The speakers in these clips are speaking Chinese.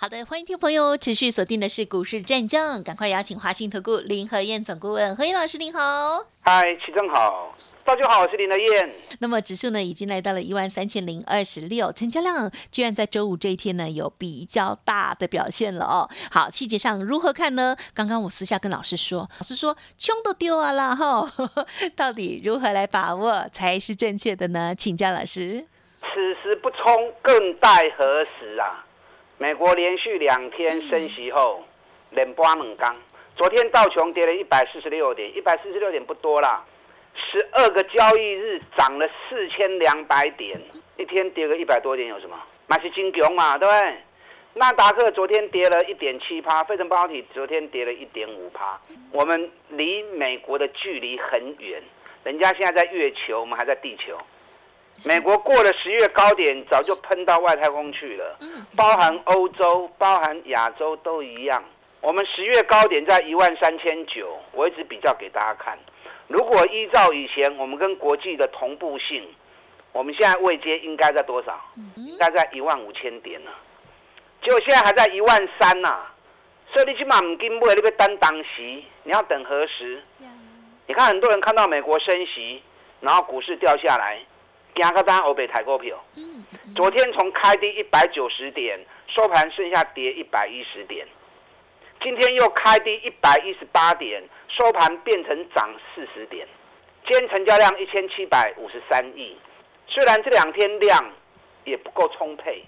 好的，欢迎听众朋友持续锁定的是股市战将，赶快邀请华信投顾林和燕总顾问何燕老师，您好。嗨，齐正好，大家好，我是林德燕。那么指数呢，已经来到了一万三千零二十六，成交量居然在周五这一天呢，有比较大的表现了哦。好，细节上如何看呢？刚刚我私下跟老师说，老师说穷都丢啊啦哈，到底如何来把握才是正确的呢？请教老师。此时不冲，更待何时啊？美国连续两天升息后，连波猛刚。昨天道琼跌了一百四十六点，一百四十六点不多啦，十二个交易日涨了四千两百点，一天跌个一百多点有什么？那是金熊嘛，对不对？纳达克昨天跌了一点七趴，费城半导体昨天跌了一点五趴。我们离美国的距离很远，人家现在在月球，我们还在地球。美国过了十月高点，早就喷到外太空去了。包含欧洲、包含亚洲都一样。我们十月高点在一万三千九，我一直比较给大家看。如果依照以前我们跟国际的同步性，我们现在位阶应该在多少？大概在一万五千点呢。结果现在还在一万三呐。所以你起码唔跟买，你要等当时，你要等何时？你看很多人看到美国升息，然后股市掉下来。压个单欧北抬股票，昨天从开低一百九十点，收盘剩下跌一百一十点。今天又开低一百一十八点，收盘变成涨四十点。今天成交量一千七百五十三亿，虽然这两天量也不够充沛，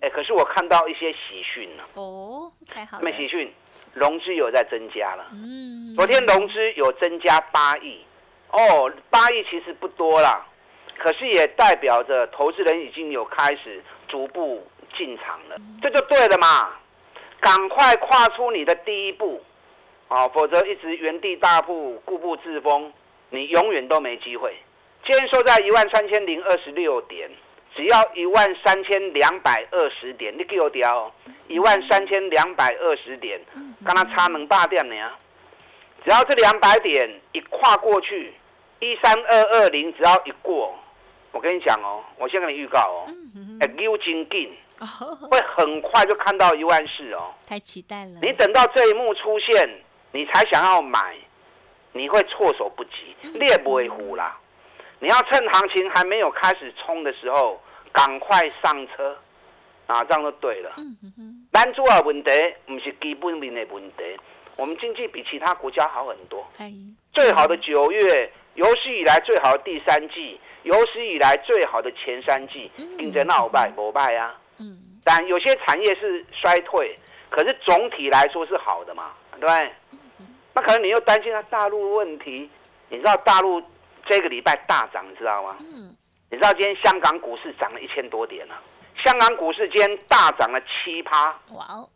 哎，可是我看到一些喜讯了。哦，太好了。什么喜讯？融资有在增加了。嗯，昨天融资有增加八亿。哦，八亿其实不多啦。可是也代表着投资人已经有开始逐步进场了，这就对了嘛！赶快跨出你的第一步，啊，否则一直原地踏步、固步自封，你永远都没机会。今天收在一万三千零二十六点，只要一万三千两百二十点，你给我调一万三千两百二十点，刚刚差能大点呢？只要这两百点一跨过去，一三二二零只要一过。我跟你讲哦，我先跟你预告哦，哎，溜金进，会很快就看到一万四哦，太期待了。你等到这一幕出现，你才想要买，你会措手不及，列不为虎啦。你要趁行情还没有开始冲的时候，赶快上车，啊，这样就对了。单主要问题不是基本面的问题，我们经济比其他国家好很多。最好的九月，有史以来最好的第三季。有史以来最好的前三季，竞争闹败不败啊？嗯，但有些产业是衰退，可是总体来说是好的嘛，对不对？那可能你又担心它大陆问题，你知道大陆这个礼拜大涨，你知道吗？嗯，你知道今天香港股市涨了一千多点呢？香港股市今天大涨了七趴，哇哦！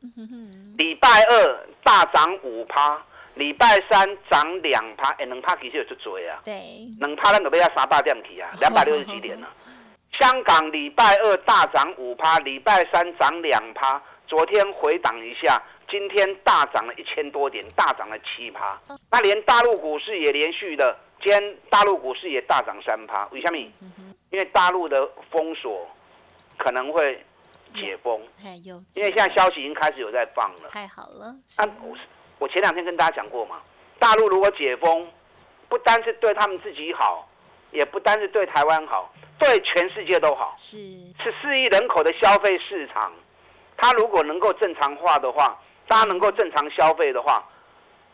礼拜二大涨五趴。礼拜三涨两趴，哎，两趴其实有出追啊。对，两趴咱都要三百点起啊，两百六十几点呢。香港礼拜二大涨五趴，礼拜三涨两趴，昨天回档一下，今天大涨了一千多点，大涨了七趴。那连大陆股市也连续的，今天大陆股市也大涨三趴。为什么？因为大陆的封锁可能会解封，因为现在消息已经开始有在放了。太好了。我前两天跟大家讲过嘛，大陆如果解封，不单是对他们自己好，也不单是对台湾好，对全世界都好。是是四亿人口的消费市场，它如果能够正常化的话，大家能够正常消费的话，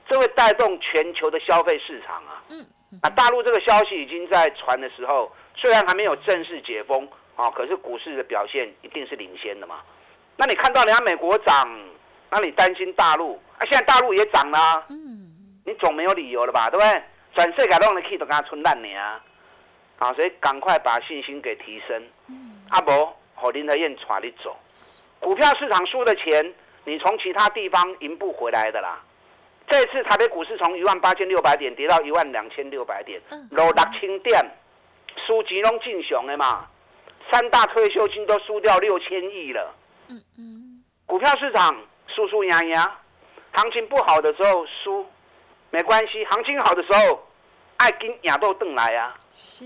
这会带动全球的消费市场啊。嗯。啊，大陆这个消息已经在传的时候，虽然还没有正式解封啊，可是股市的表现一定是领先的嘛。那你看到人家美国涨？那你担心大陆啊？现在大陆也涨了，嗯，你总没有理由了吧？对不对？转世改动的 key 都跟他存烂你啊，啊，所以赶快把信心给提升。嗯，阿伯和林德燕传你走，股票市场输的钱，你从其他地方赢不回来的啦。这次台北股市从一万八千六百点跌到一万两千六百点，落六千点，输钱拢进熊的嘛。三大退休金都输掉六千亿了。嗯嗯。股票市场输输压压，行情不好的时候输没关系，行情好的时候爱跟亚豆邓来啊。是。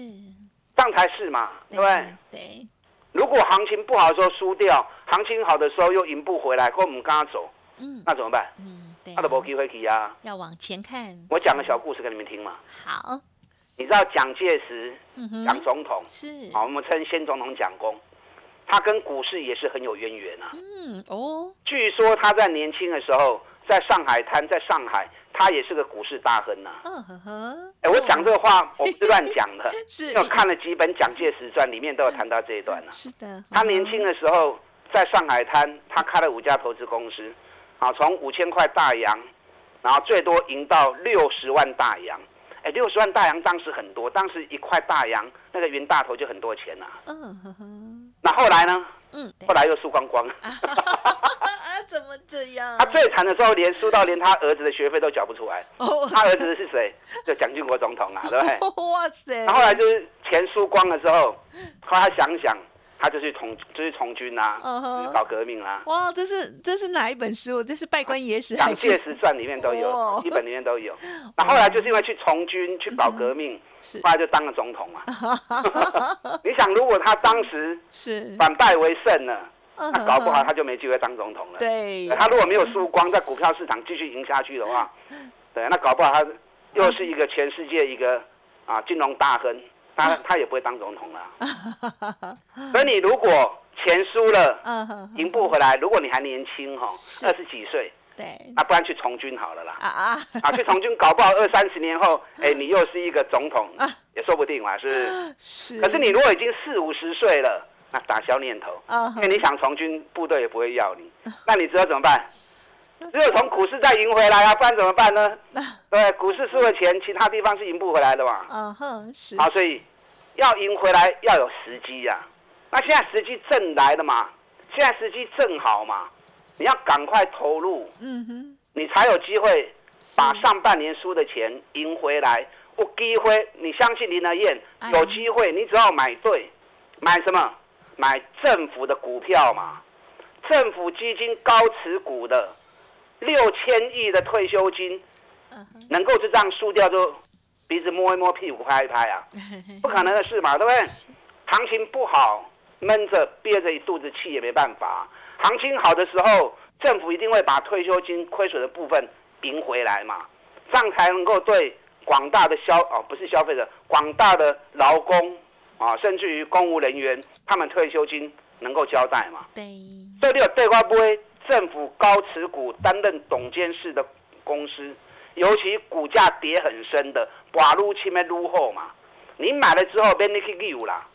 上才是嘛，对不对？对。如果行情不好的时候输掉，行情好的时候又赢不回来，或我们刚刚走，嗯，那怎么办？嗯，对。那都没机会去啊。要往前看。我讲个小故事给你们听嘛。好。你知道蒋介石，蒋总统是，好，我们称先总统蒋公，他跟股市也是很有渊源啊。嗯，哦。据说他在年轻的时候，在上海滩，在上海。他也是个股市大亨呐。嗯呵呵。哎，我讲这个话，我不是乱讲的。我看了几本《蒋介石传》，里面都有谈到这一段呢。是的。他年轻的时候在上海滩，他开了五家投资公司，啊，从五千块大洋，然后最多赢到六十万大洋。哎，六十万大洋当时很多，当时一块大洋那个云大头就很多钱呐。嗯。那后来呢？嗯。后来又输光光。怎么这样？他最惨的时候，连输到连他儿子的学费都缴不出来。他儿子是谁？就蒋经国总统啊，对不对？哇塞！他后来就是钱输光的时候，后来想想，他就去从就去从军啦啊，搞革命啊。哇，这是这是哪一本书？这是《拜官野史》蒋介石传里面都有，一本里面都有。那后来就是因为去从军去搞革命，后来就当了总统嘛。你想，如果他当时是反败为胜了？那搞不好他就没机会当总统了。对，他如果没有输光，在股票市场继续赢下去的话，对，那搞不好他又是一个全世界一个啊金融大亨，他他也不会当总统了。所以你如果钱输了，赢不回来，如果你还年轻哈，二十几岁，对，那不然去从军好了啦。啊啊，啊去从军，搞不好二三十年后，哎，你又是一个总统，也说不定嘛，是。是。可是你如果已经四五十岁了。那打消念头，因为你想从军，部队也不会要你。那你知道怎么办？只有从股市再赢回来啊，不然怎么办呢？对，股市输了钱，其他地方是赢不回来的嘛。嗯哼，是。好，所以要赢回来要有时机呀。那现在时机正来了嘛？现在时机正好嘛？你要赶快投入，嗯哼，你才有机会把上半年输的钱赢回来。有机会，你相信林德燕有机会，你只要买对，买什么？买政府的股票嘛，政府基金高持股的六千亿的退休金，能够就这样输掉就鼻子摸一摸屁股拍一拍啊？不可能的事嘛，对不对？行情不好，闷着憋着一肚子气也没办法。行情好的时候，政府一定会把退休金亏损的部分赢回来嘛，这样才能够对广大的消哦不是消费者，广大的劳工。啊，甚至于公务人员，他们退休金能够交代嘛？对。所以你有对外不会政府高持股担任董监事的公司，尤其股价跌很深的，寡入前面入后嘛。你买了之后，别你去溜啦，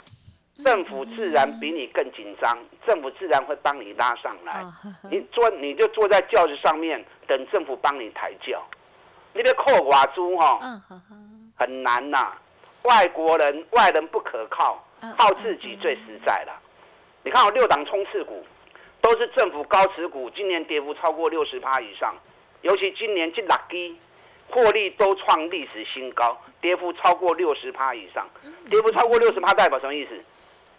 政府自然比你更紧张，政府自然会帮你拉上来。你坐，你就坐在轿子上面，等政府帮你抬轿。你别扣寡租哈，很难呐。外国人、外人不可靠，靠自己最实在了。你看，我六档冲刺股都是政府高持股，今年跌幅超过六十趴以上。尤其今年这六基获利都创历史新高，跌幅超过六十趴以上。跌幅超过六十趴代表什么意思？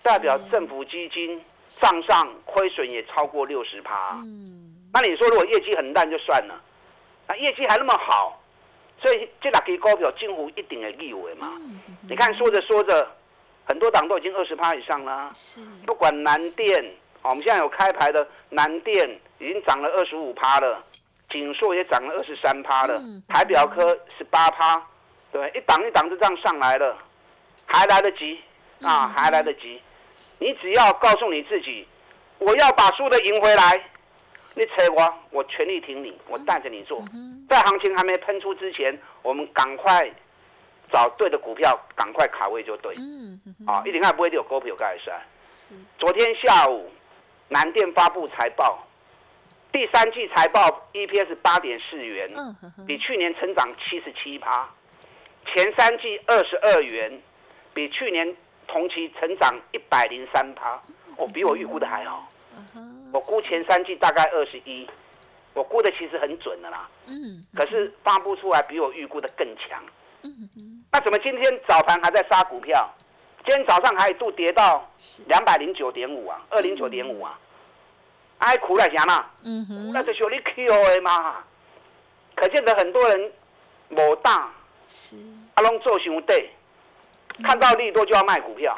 代表政府基金账上亏损也超过六十趴。嗯那你说，如果业绩很烂就算了，那业绩还那么好？所以这六支股票近乎一定的利位嘛？你看说着说着，很多档都已经二十趴以上了。是，不管南电，我们现在有开牌的南电已经涨了二十五趴了，锦硕也涨了二十三趴了，台表科十八趴，对，一档一档就这样上来了，还来得及啊，还来得及。你只要告诉你自己，我要把输的赢回来。你扯我，我全力挺你，我带着你做。在行情还没喷出之前，我们赶快找对的股票，赶快卡位就对。嗯啊，一点二不会有股票盖山。昨天下午，南电发布财报，第三季财报 EPS 八点四元，比去年成长七十七趴。前三季二十二元，比去年同期成长一百零三趴。哦，比我预估的还好。我估前三季大概二十一，我估的其实很准的啦。嗯，可是发布出来比我预估的更强。那怎么今天早盘还在杀股票？今天早上还一度跌到是，两百零九点五啊，二零九点五啊，哎，苦了啥嘛？嗯哼，那就是你 Q 的嘛。可见得很多人某大是，阿龙做熊对，看到利多就要卖股票，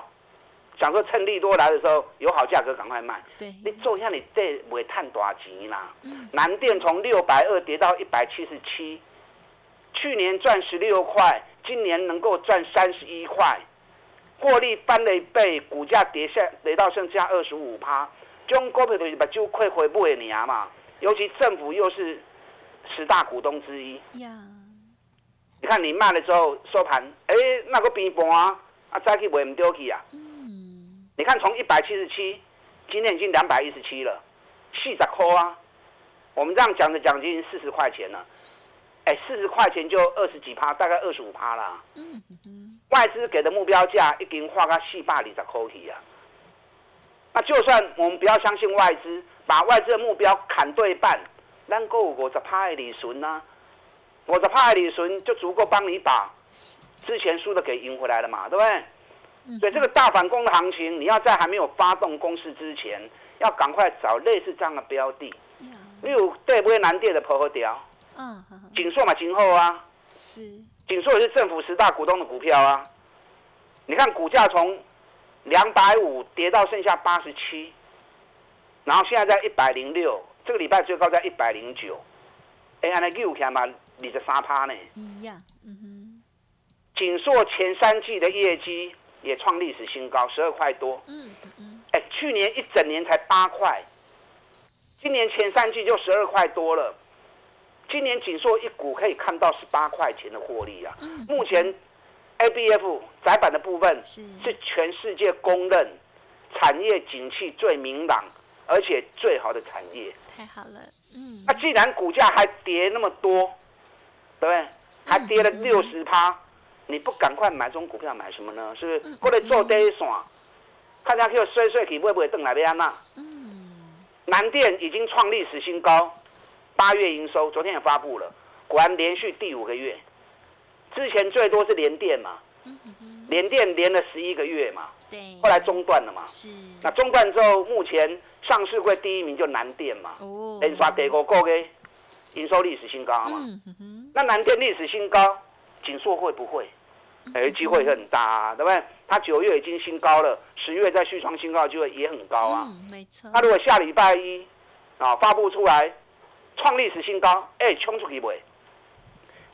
想说趁利多来的时候有好价格赶快卖。对，你做一下你这不会探多少钱啦？嗯。南电从六百二跌到一百七十七，去年赚十六块，今年能够赚三十一块，获利翻了一倍，股价跌下跌到剩下二十五趴，这种股票就是把就亏回不给你啊嘛。尤其政府又是十大股东之一，呀，你看你卖了之后收盘，哎、那个平盘啊，啊再去卖唔丢去啊。嗯，你看从一百七十七，今天已经两百一十七了，四十块啊。我们这样讲的奖金四十块钱了，哎，四十块钱就二十几趴，大概二十五趴啦。嗯哼，外资给的目标价已经画个四百二十块去啊。那就算我们不要相信外资，把外资的目标砍对半，咱够五十趴的利润呐，五十趴的利润就足够帮你把之前输的给赢回来了嘛，对不对？嗯。所以这个大反攻的行情，你要在还没有发动攻势之前，要赶快找类似这样的标的。呀，例如对不会南电的婆婆条，啊，哈哈锦硕嘛，今后啊，是，锦硕也是政府十大股东的股票啊。你看股价从两百五跌到剩下八十七，然后现在在一百零六，这个礼拜最高在一百零九。哎，安尼有看嘛，二十三趴呢。一样，嗯哼锦硕前三季的业绩也创历史新高，十二块多。嗯嗯嗯，哎，去年一整年才八块，今年前三季就十二块多了。今年紧缩一股可以看到十八块钱的获利啊！嗯目前 ABF 窄板的部分是是全世界公认产业景气最明朗而且最好的产业。太好了，嗯那既然股价还跌那么多，对不对？还跌了六十趴，你不赶快买这种股票买什么呢？是不是？过来做第一线，看下去衰衰去会不会等来要安那？嗯，南电已经创历史新高，八月营收昨天也发布了，果然连续第五个月。之前最多是联电嘛，嗯哼，联电连了十一个月嘛，对，后来中断了嘛。是，那中断之后，目前上市柜第一名就南电嘛，哦，连刷第五个月营收历史新高嘛。那南电历史新高，锦硕会不会？哎，机会很大啊，对不对？它九月已经新高了，十月再续创新高的机会也很高啊。嗯，没错，那如果下礼拜一啊发布出来，创历史新高，哎，冲出去未？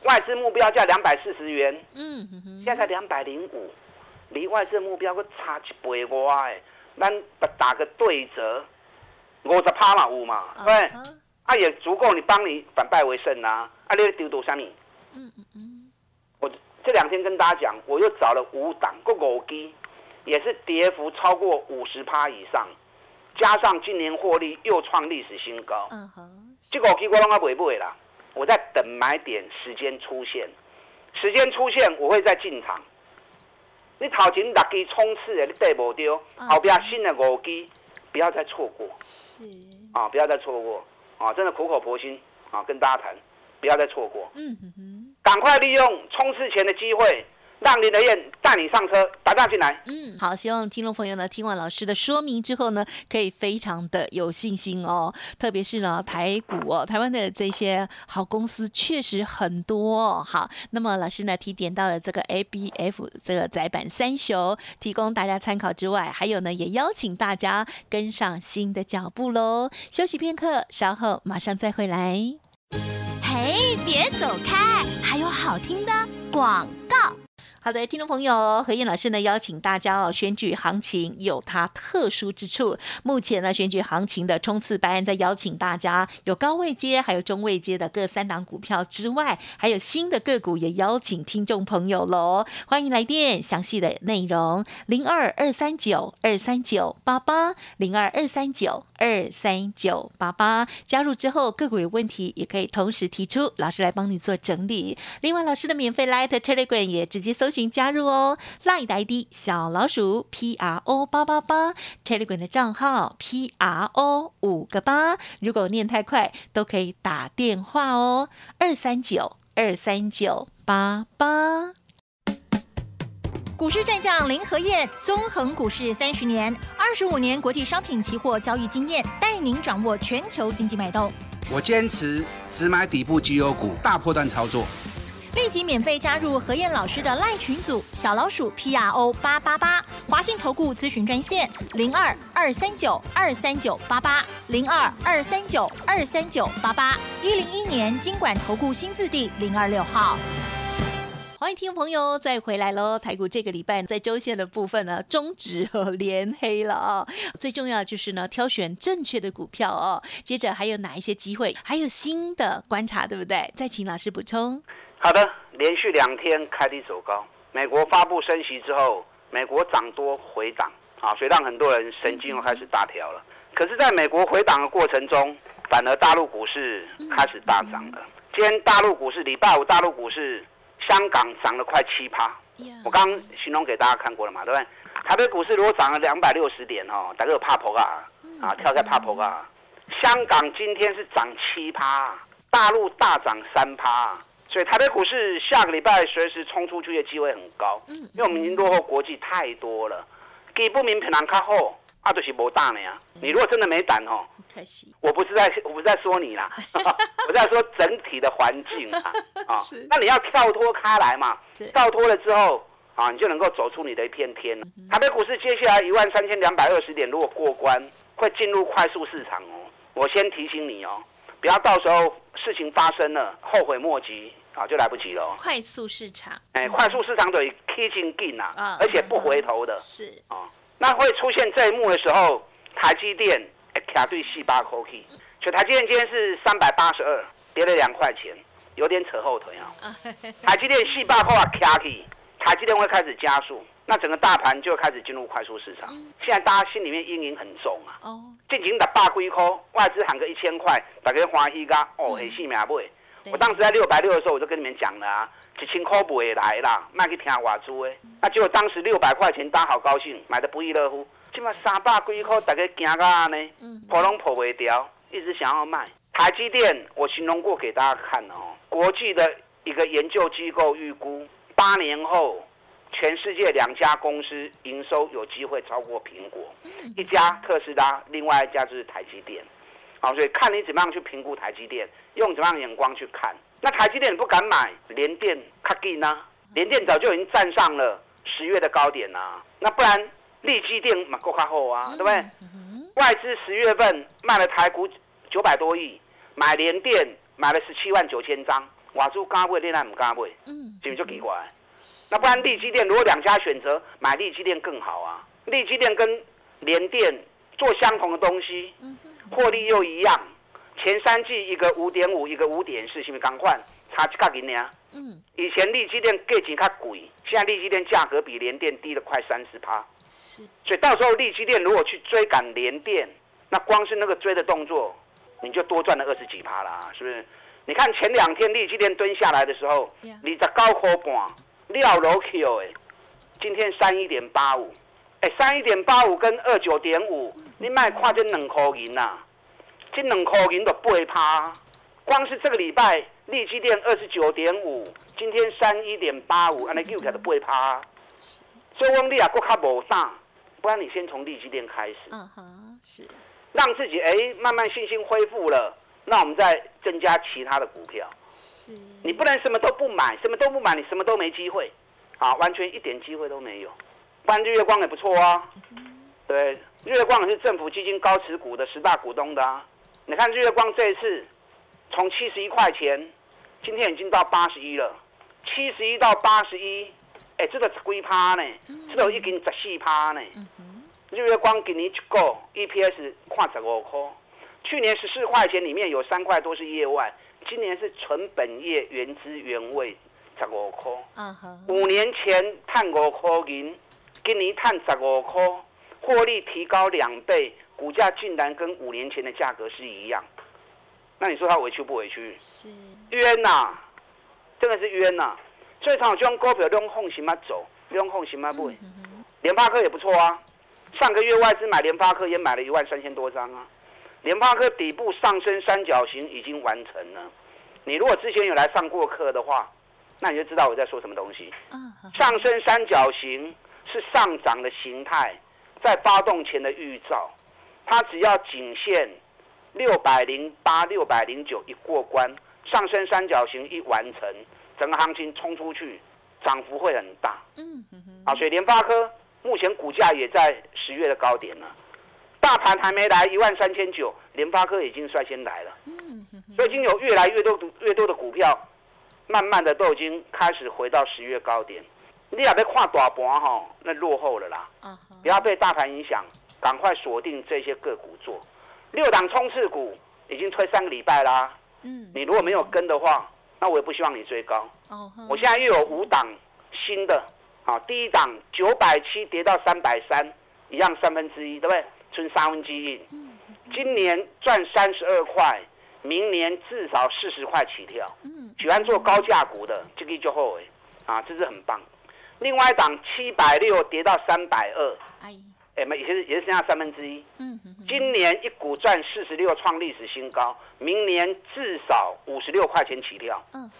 外资目标价两百四十元，嗯现在才两百零五，离外资目标个差一倍外哎，咱打个对折，五十趴嘛有嘛，对。啊。也足够你帮你反败为胜啊！啊，你丢多啥米？嗯嗯嗯，我这两天跟大家讲，我又找了五档个五基，也是跌幅超过五十趴以上，加上今年获利又创历史新高，嗯哼，这个五基我拢还不会啦，我在等买点时间出现，时间出现我会再进场。你头前六支冲刺的你对不丢，嗯后边新的五基不要再错过是，啊！不要再错过啊！真的苦口婆心啊，跟大家谈，不要再错过。嗯哼哼，赶快利用冲刺前的机会，让林德燕带你上车，打仗进来。嗯，好，希望听众朋友呢听完老师的说明之后呢，可以非常的有信心哦。特别是呢，台股哦，台湾的这些好公司确实很多、哦。好，那么老师呢提点到了这个 ABF 这个窄板三雄，提供大家参考之外，还有呢也邀请大家跟上新的脚步喽。休息片刻，稍后马上再回来。嘿，别走开，还有好听的广告。好的，听众朋友，何燕老师呢邀请大家哦，选举行情有它特殊之处。目前呢，选举行情的冲刺班在邀请大家有高位阶，还有中位阶的各三档股票之外，还有新的个股也邀请听众朋友喽。欢迎来电，详细的内容零二二三九二三九八八零二二三九二三九八八。加入之后，个股有问题也可以同时提出，老师来帮你做整理。另外，老师的免费 Light Telegram 也直接搜行加入哦。Line 的 ID 小老鼠 P R O 八八八，Telegram 的账号 P R O 五个八。如果念太快，都可以打电话哦，二三九二三九八八。股市战将林和燕，纵横股市三十年，二十五年国际商品期货交易经验，带您掌握全球经济脉动。我坚持只买底部绩优股，大波段操作。立即免费加入何燕老师的赖群组，小老鼠 P R O 八八八，华信投顾咨询专线零二二三九二三九八八零二二三九二三九八八一零一年经管投顾新字第零二六号。欢迎听众朋友再回来喽！台股这个礼拜在周线的部分呢，中指和连黑了啊。最重要就是呢，挑选正确的股票哦。接着还有哪一些机会？还有新的观察，对不对？再请老师补充。好的，连续两天开低走高。美国发布升息之后，美国涨多回档啊，所以让很多人神经又开始大条了。可是，在美国回档的过程中，反而大陆股市开始大涨了。今天大陆股市，礼拜五大陆股市。香港涨了快七趴，我刚形容给大家看过了嘛，对不对？台北股市如果涨了两百六十点哦，大家有怕破啊？啊，跳在怕破啊？香港今天是涨七趴，大陆大涨三趴，所以台北股市下个礼拜随时冲出去的机会很高，因为我们已经落后国际太多了，给不明平常靠后。啊，就是无胆的呀！你如果真的没胆哦，可惜，我不是在，我不是在说你啦，我在说整体的环境啊。啊，那你要跳脱开来嘛，跳脱了之后啊，你就能够走出你的一片天。台北股市接下来一万三千两百二十点，如果过关，会进入快速市场哦。我先提醒你哦，不要到时候事情发生了，后悔莫及啊，就来不及了。快速市场，哎，快速市场对，K 进进啊，而且不回头的，是啊。那会出现这一幕的时候，台积电卡对细八口 K，所以台积电今天是三百八十二，跌了两块钱，有点扯后腿啊。台积电细八块啊卡 K，台积电会开始加速，那整个大盘就开始进入快速市场。现在大家心里面阴影很重啊。哦。进行的八龟科外资喊个一千块，大家欢喜噶哦，很细命买。我当时在六百六的时候，我就跟你们讲了啊。一千块不会来啦，卖去听外资的。那结果当时六百块钱，大家好高兴，买的不亦乐乎。今嘛三百几块，大家惊到安呢？破拢破不掉，一直想要卖。台积电，我形容过给大家看哦。国际的一个研究机构预估，八年后，全世界两家公司营收有机会超过苹果，一家特斯拉，另外一家就是台积电。好，所以看你怎么样去评估台积电，用怎么样眼光去看。那台积电不敢买，联电卡进呢？联电早就已经站上了十月的高点啦。那不然利基电嘛够卡后啊，对不对？外资十月份卖了台股九百多亿，买联电买了十七万九千张，瓦珠加位，恋爱唔加位，嗯，是不是就奇怪？那不然利基电如果两家选择买利基电更好啊？利基电跟联电做相同的东西，获利又一样。前三季一个五点五，一个五点四，是不是刚换差一角银呢？嗯，以前利基电价钱较贵，现在利基电价格比联电低了快三十趴。是，所以到时候利基电如果去追赶联电，那光是那个追的动作，你就多赚了二十几趴啦，是不是？你看前两天利基电蹲下来的时候，你在高科半料楼 Q 哎，今天三一点八五，哎，三一点八五跟二九点五，你卖跨这两块银呐。这两块银都八趴，光是这个礼拜，利基电二十九点五，今天三一点八五，安尼又起来都八趴。所以讲你啊，国较无大，不然你先从利基电开始。嗯哼，是。让自己哎慢慢信心恢复了，那我们再增加其他的股票。是。你不能什么都不买，什么都不买，你什么都没机会。啊，完全一点机会都没有。不然日月光也不错啊。对，日月光也是政府基金高持股的十大股东的啊。你看日月光这一次从七十一块钱，今天已经到八十一了。七十一到八十一，哎，这个几趴呢？这个已经十四趴呢。日月光给你一个 EPS 跨十五块，去年十四块钱里面有三块都是业外，今年是纯本业原汁原味十五块。五年前探五块银，今年探十五块，获利提高两倍。股价竟然跟五年前的价格是一样，那你说他委屈不委屈？是冤呐，真的是冤呐！最常有这种股票用放心嘛走，用放心嘛不。联发科也不错啊，上个月外资买联发科也买了一万三千多张啊。联发科底部上升三角形已经完成了。你如果之前有来上过课的话，那你就知道我在说什么东西。上升三角形是上涨的形态，在发动前的预兆。它只要颈线六百零八、六百零九一过关，上升三角形一完成，整个行情冲出去，涨幅会很大。嗯啊，所以联发科目前股价也在十月的高点了。大盘还没来一万三千九，联发科已经率先来了。嗯，所以已经有越来越多越多的股票，慢慢的都已经开始回到十月高点。你也要看大盘哈，那落后了啦。不要被大盘影响，赶快锁定这些个股做。六档冲刺股已经推三个礼拜啦。嗯，你如果没有跟的话，那我也不希望你追高。哦，我现在又有五档新的，啊，第一档九百七跌到三百三，一样三分之一，对不对？存三分之一，今年赚三十二块，明年至少四十块起跳。嗯喜欢做高价股的，这个就后悔啊，这是很棒。另外一档七百六跌到三百二，哎，哎，也是也是剩下三分之一。嗯今年一股赚四十六，创历史新高，明年至少五十六块钱起跳。嗯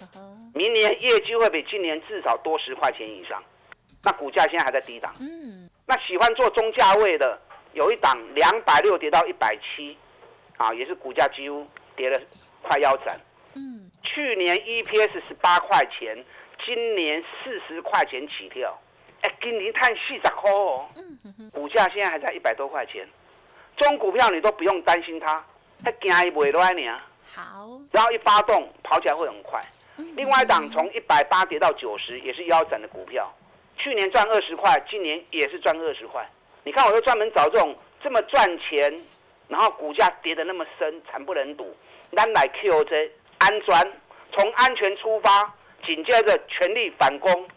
明年业绩会比今年至少多十块钱以上，那股价现在还在低档。嗯。那喜欢做中价位的。有一档两百六跌到一百七，啊，也是股价几乎跌了快腰斩。嗯，去年 EPS 十八块钱，今年四十块钱起跳。哎，今年探四十块哦。嗯股价现在还在一百多块钱，这种股票你都不用担心它，它惊伊袂落来呢。好。然后一发动跑起来会很快。另外一档从一百八跌到九十，也是腰斩的股票，去年赚二十块，今年也是赚二十块。你看，我就专门找这种这么赚钱，然后股价跌得那么深，惨不忍睹。咱来 QJ 安全，从安全出发，紧接着全力反攻。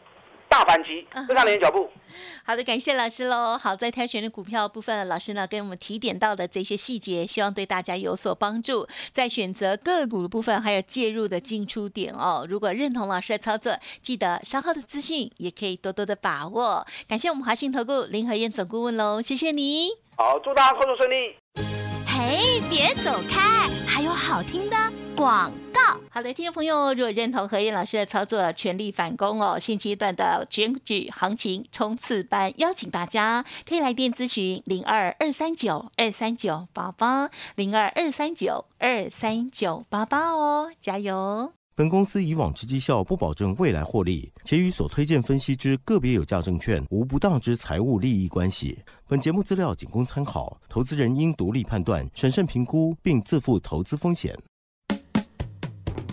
大反击，跟上你的脚步。好的，感谢老师喽。好，在挑选的股票部分，老师呢跟我们提点到的这些细节，希望对大家有所帮助。在选择个股的部分，还有介入的进出点哦。如果认同老师的操作，记得稍后的资讯也可以多多的把握。感谢我们华信投顾林和燕总顾问喽，谢谢你。好，祝大家操作顺利。嘿，别走开，还有好听的广告。好的，听众朋友，如果认同何燕老师的操作，全力反攻哦！现阶段的选举行情冲刺班，邀请大家可以来电咨询零二二三九二三九八八零二二三九二三九八八哦，加油！本公司以往之绩效不保证未来获利，且与所推荐分析之个别有价证券无不当之财务利益关系。本节目资料仅供参考，投资人应独立判断、审慎评估，并自负投资风险。